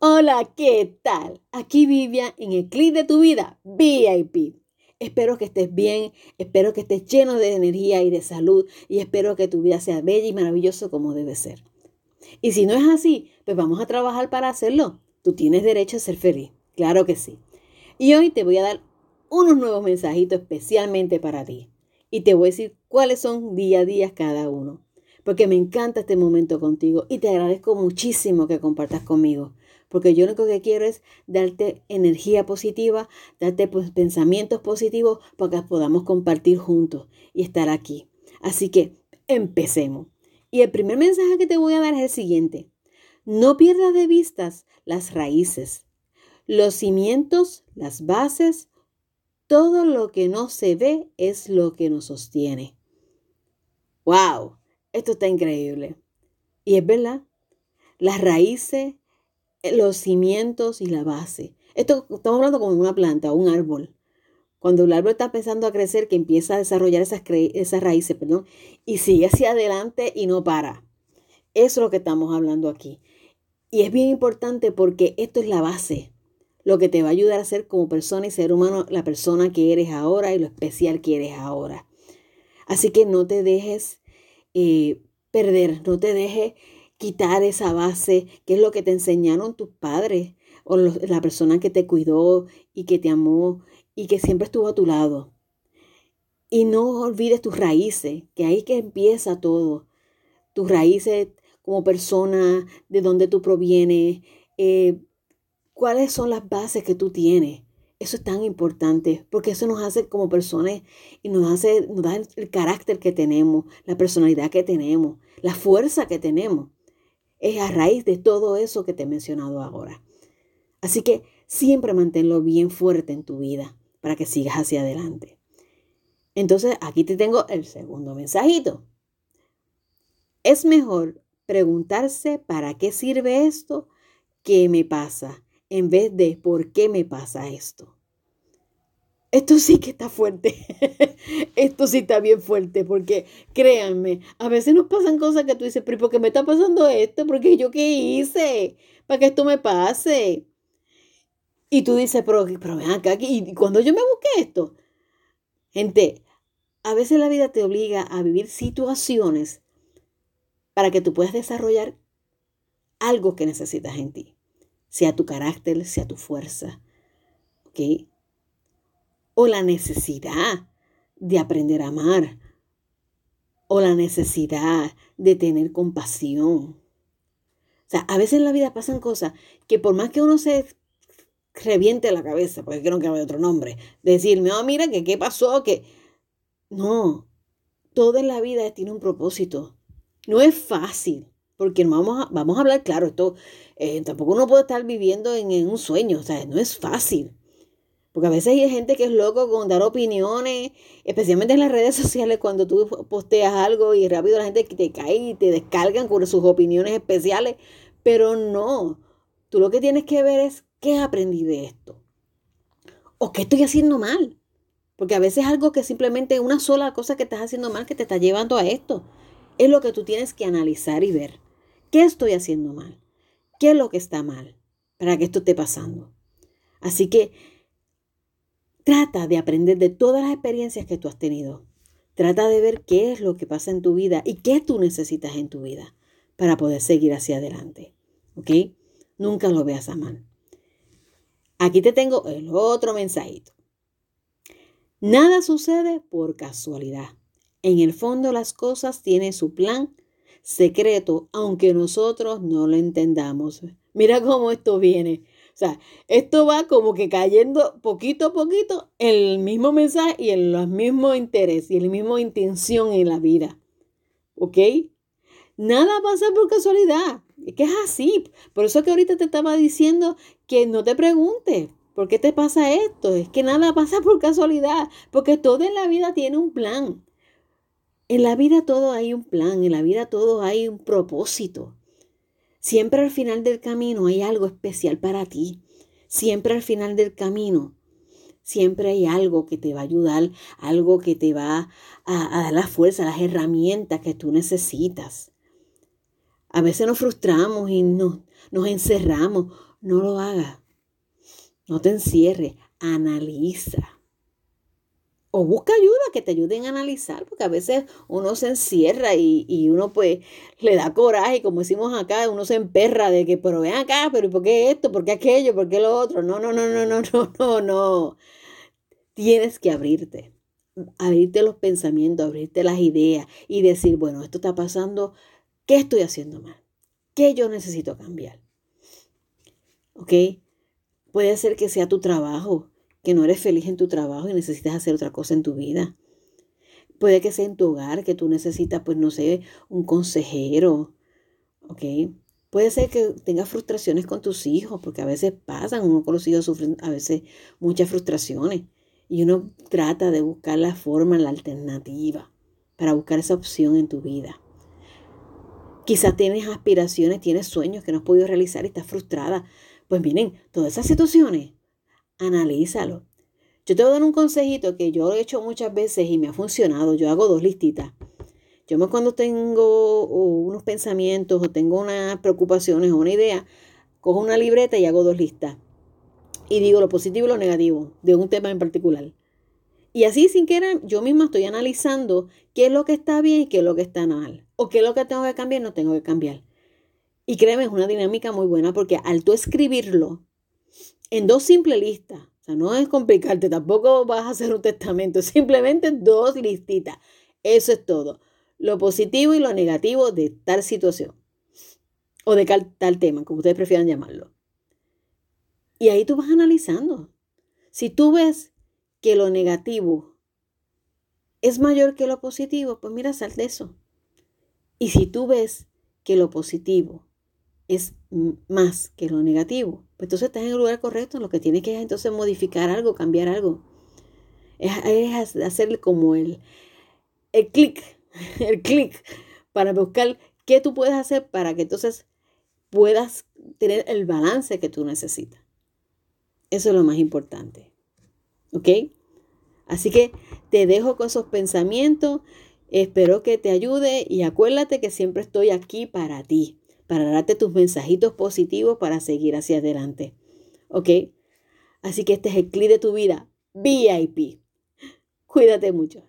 Hola, ¿qué tal? Aquí Vivian en el clic de tu vida, VIP. Espero que estés bien, espero que estés lleno de energía y de salud y espero que tu vida sea bella y maravillosa como debe ser. Y si no es así, pues vamos a trabajar para hacerlo. Tú tienes derecho a ser feliz, claro que sí. Y hoy te voy a dar unos nuevos mensajitos especialmente para ti. Y te voy a decir cuáles son día a día cada uno. Porque me encanta este momento contigo y te agradezco muchísimo que compartas conmigo porque yo lo único que quiero es darte energía positiva, darte pues, pensamientos positivos para que podamos compartir juntos y estar aquí. Así que empecemos. Y el primer mensaje que te voy a dar es el siguiente. No pierdas de vistas las raíces, los cimientos, las bases, todo lo que no se ve es lo que nos sostiene. ¡Wow! Esto está increíble. Y es verdad, las raíces, los cimientos y la base. Esto estamos hablando como una planta o un árbol. Cuando el árbol está empezando a crecer, que empieza a desarrollar esas, esas raíces, perdón, y sigue hacia adelante y no para. Eso es lo que estamos hablando aquí. Y es bien importante porque esto es la base, lo que te va a ayudar a ser como persona y ser humano la persona que eres ahora y lo especial que eres ahora. Así que no te dejes eh, perder, no te dejes quitar esa base, que es lo que te enseñaron tus padres o la persona que te cuidó y que te amó y que siempre estuvo a tu lado. Y no olvides tus raíces, que ahí que empieza todo. Tus raíces como persona, de dónde tú provienes, eh, cuáles son las bases que tú tienes. Eso es tan importante porque eso nos hace como personas y nos hace, nos da el carácter que tenemos, la personalidad que tenemos, la fuerza que tenemos es a raíz de todo eso que te he mencionado ahora. Así que siempre manténlo bien fuerte en tu vida para que sigas hacia adelante. Entonces, aquí te tengo el segundo mensajito. Es mejor preguntarse para qué sirve esto que me pasa en vez de por qué me pasa esto. Esto sí que está fuerte. Esto sí está bien fuerte porque créanme, a veces nos pasan cosas que tú dices, pero ¿por qué me está pasando esto? Porque yo qué hice para que esto me pase. Y tú dices, pero, pero ven acá, y cuando yo me busqué esto, gente, a veces la vida te obliga a vivir situaciones para que tú puedas desarrollar algo que necesitas en ti, sea tu carácter, sea tu fuerza, ¿ok? O la necesidad de aprender a amar o la necesidad de tener compasión. O sea, a veces en la vida pasan cosas que por más que uno se reviente la cabeza, porque creo que hable otro nombre, decirme, oh, mira, que qué pasó, que... No, todo en la vida tiene un propósito. No es fácil, porque vamos a, vamos a hablar claro, esto eh, tampoco uno puede estar viviendo en, en un sueño, o sea, no es fácil. Porque a veces hay gente que es loco con dar opiniones, especialmente en las redes sociales, cuando tú posteas algo y rápido la gente te cae y te descargan con sus opiniones especiales. Pero no, tú lo que tienes que ver es qué aprendí de esto. O qué estoy haciendo mal. Porque a veces es algo que simplemente una sola cosa que estás haciendo mal que te está llevando a esto. Es lo que tú tienes que analizar y ver. ¿Qué estoy haciendo mal? ¿Qué es lo que está mal para que esto esté pasando? Así que Trata de aprender de todas las experiencias que tú has tenido. Trata de ver qué es lo que pasa en tu vida y qué tú necesitas en tu vida para poder seguir hacia adelante. ¿Ok? Nunca lo veas a mal. Aquí te tengo el otro mensajito. Nada sucede por casualidad. En el fondo las cosas tienen su plan secreto, aunque nosotros no lo entendamos. Mira cómo esto viene. Sea, esto va como que cayendo poquito a poquito el mismo mensaje y en los mismos intereses y en la misma intención en la vida. ¿Ok? Nada pasa por casualidad. Es que es así. Por eso que ahorita te estaba diciendo que no te preguntes. ¿Por qué te pasa esto? Es que nada pasa por casualidad, porque todo en la vida tiene un plan. En la vida todo hay un plan, en la vida todo hay un propósito. Siempre al final del camino hay algo especial para ti. Siempre al final del camino, siempre hay algo que te va a ayudar, algo que te va a, dar la fuerza, las herramientas que tú necesitas. A veces nos frustramos y nos, nos encerramos no lo hagas. No te encierres, analiza. O busca ayuda que te ayuden a analizar, porque a veces uno se encierra y, uno pues le da coraje, como decimos acá, uno se emperra de que, pero ven acá, pero ¿por qué esto? ¿Por qué aquello? ¿Por qué lo otro? No, no, no, no, no, no, no, no. Tienes que abrirte, abrirte los pensamientos, abrirte las ideas y decir, bueno, esto está pasando, ¿qué estoy haciendo mal? ¿Qué yo necesito cambiar? ¿Ok? Puede ser que sea tu trabajo, que no eres feliz en tu trabajo y necesitas hacer otra cosa en tu vida. Puede que sea en tu hogar, que tú necesitas, pues no sé, un consejero, ¿ok? Puede ser que tengas frustraciones con tus hijos, porque a veces pasan, uno con los hijos sufren a veces muchas frustraciones y uno trata de buscar la forma, la alternativa para buscar esa opción en tu vida. Quizás tienes aspiraciones, tienes sueños que no has podido realizar y estás frustrada. Pues miren, todas esas situaciones analízalo. Yo te voy a dar un consejito que yo he hecho muchas veces y me ha funcionado. Yo hago dos listitas. Yo cuando tengo unos pensamientos o tengo unas preocupaciones o una idea, cojo una libreta y hago dos listas. Y digo lo positivo y lo negativo de un tema en particular. Y así sin querer, yo misma estoy analizando qué es lo que está bien y qué es lo que está mal. O qué es lo que tengo que cambiar y no tengo que cambiar. Y créeme, es una dinámica muy buena porque al tú escribirlo, en dos simples listas. O sea, no es complicarte, tampoco vas a hacer un testamento, simplemente dos listitas. Eso es todo. Lo positivo y lo negativo de tal situación. O de tal tema, como ustedes prefieran llamarlo. Y ahí tú vas analizando. Si tú ves que lo negativo es mayor que lo positivo, pues mira, sal de eso. Y si tú ves que lo positivo es más que lo negativo, pues entonces estás en el lugar correcto. Lo que tienes que es entonces modificar algo, cambiar algo. Es, es hacer como el, el clic, el clic para buscar qué tú puedes hacer para que entonces puedas tener el balance que tú necesitas. Eso es lo más importante. ¿Ok? Así que te dejo con esos pensamientos. Espero que te ayude y acuérdate que siempre estoy aquí para ti para darte tus mensajitos positivos para seguir hacia adelante. ¿Ok? Así que este es el clic de tu vida, VIP. Cuídate mucho.